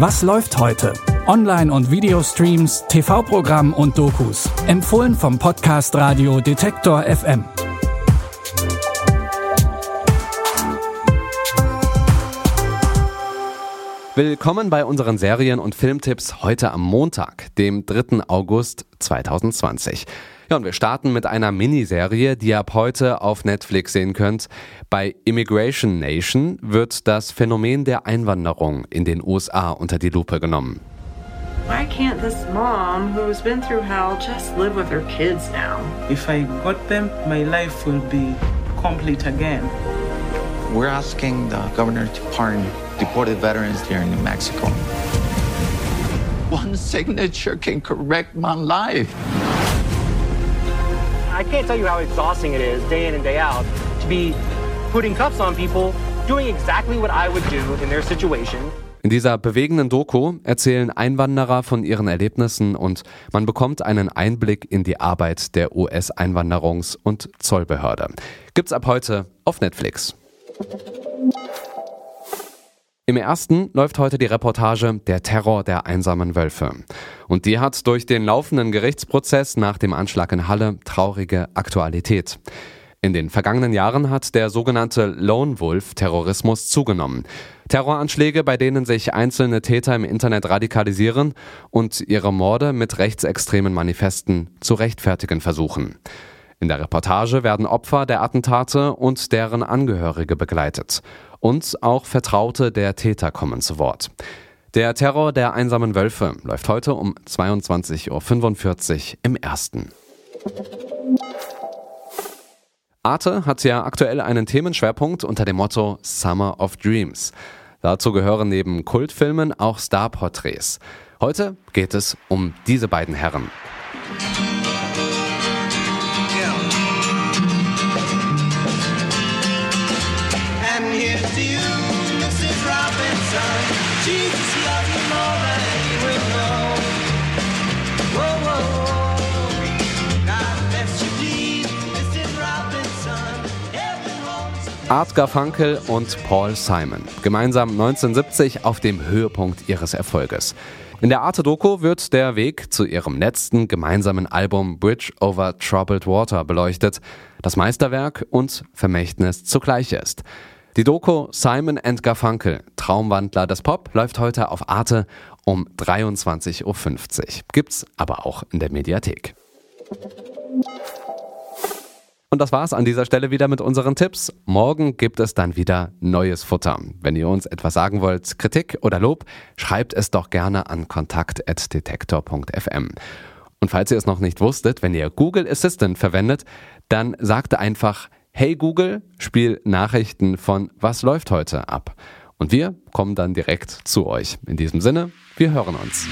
Was läuft heute? Online- und Videostreams, TV-Programm und Dokus. Empfohlen vom Podcast Radio Detektor FM. Willkommen bei unseren Serien- und Filmtipps heute am Montag, dem 3. August 2020. Ja, und wir starten mit einer Miniserie, die ihr ab heute auf Netflix sehen könnt. Bei Immigration Nation wird das Phänomen der Einwanderung in den USA unter die Lupe genommen. Why can't this mom, who's been through hell, just live with her kids now? If I got them, my life will be complete again. We're asking the governor to pardon deported veterans here in New Mexico. One signature can correct my life. Can't tell you how exhausting it is day in and day out to be putting cuffs on people, doing exactly what I would do in their situation. In dieser bewegenden Doku erzählen Einwanderer von ihren Erlebnissen und man bekommt einen Einblick in die Arbeit der US-Einwanderungs- und Zollbehörde. Gibt's ab heute auf Netflix. Im ersten läuft heute die Reportage Der Terror der einsamen Wölfe. Und die hat durch den laufenden Gerichtsprozess nach dem Anschlag in Halle traurige Aktualität. In den vergangenen Jahren hat der sogenannte Lone Wolf Terrorismus zugenommen. Terroranschläge, bei denen sich einzelne Täter im Internet radikalisieren und ihre Morde mit rechtsextremen Manifesten zu rechtfertigen versuchen. In der Reportage werden Opfer der Attentate und deren Angehörige begleitet. Und auch Vertraute der Täter kommen zu Wort. Der Terror der einsamen Wölfe läuft heute um 22.45 Uhr im ersten. Arte hat ja aktuell einen Themenschwerpunkt unter dem Motto Summer of Dreams. Dazu gehören neben Kultfilmen auch Starporträts. Heute geht es um diese beiden Herren. Art Garfunkel und Paul Simon. Gemeinsam 1970 auf dem Höhepunkt ihres Erfolges. In der Arte-Doku wird der Weg zu ihrem letzten gemeinsamen Album Bridge over Troubled Water beleuchtet, das Meisterwerk und Vermächtnis zugleich ist. Die Doku Simon and Garfunkel, Traumwandler des Pop, läuft heute auf Arte um 23.50 Uhr. Gibt's aber auch in der Mediathek. Und das war's an dieser Stelle wieder mit unseren Tipps. Morgen gibt es dann wieder neues Futter. Wenn ihr uns etwas sagen wollt, Kritik oder Lob, schreibt es doch gerne an kontakt.detektor.fm. Und falls ihr es noch nicht wusstet, wenn ihr Google Assistant verwendet, dann sagt einfach Hey Google, spiel Nachrichten von Was läuft heute ab. Und wir kommen dann direkt zu euch. In diesem Sinne, wir hören uns.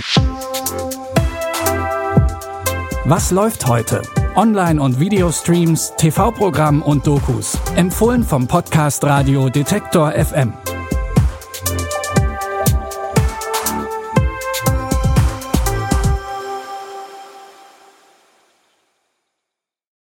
Was läuft heute? Online- und Videostreams, TV-Programm und Dokus. Empfohlen vom Podcast Radio Detektor FM.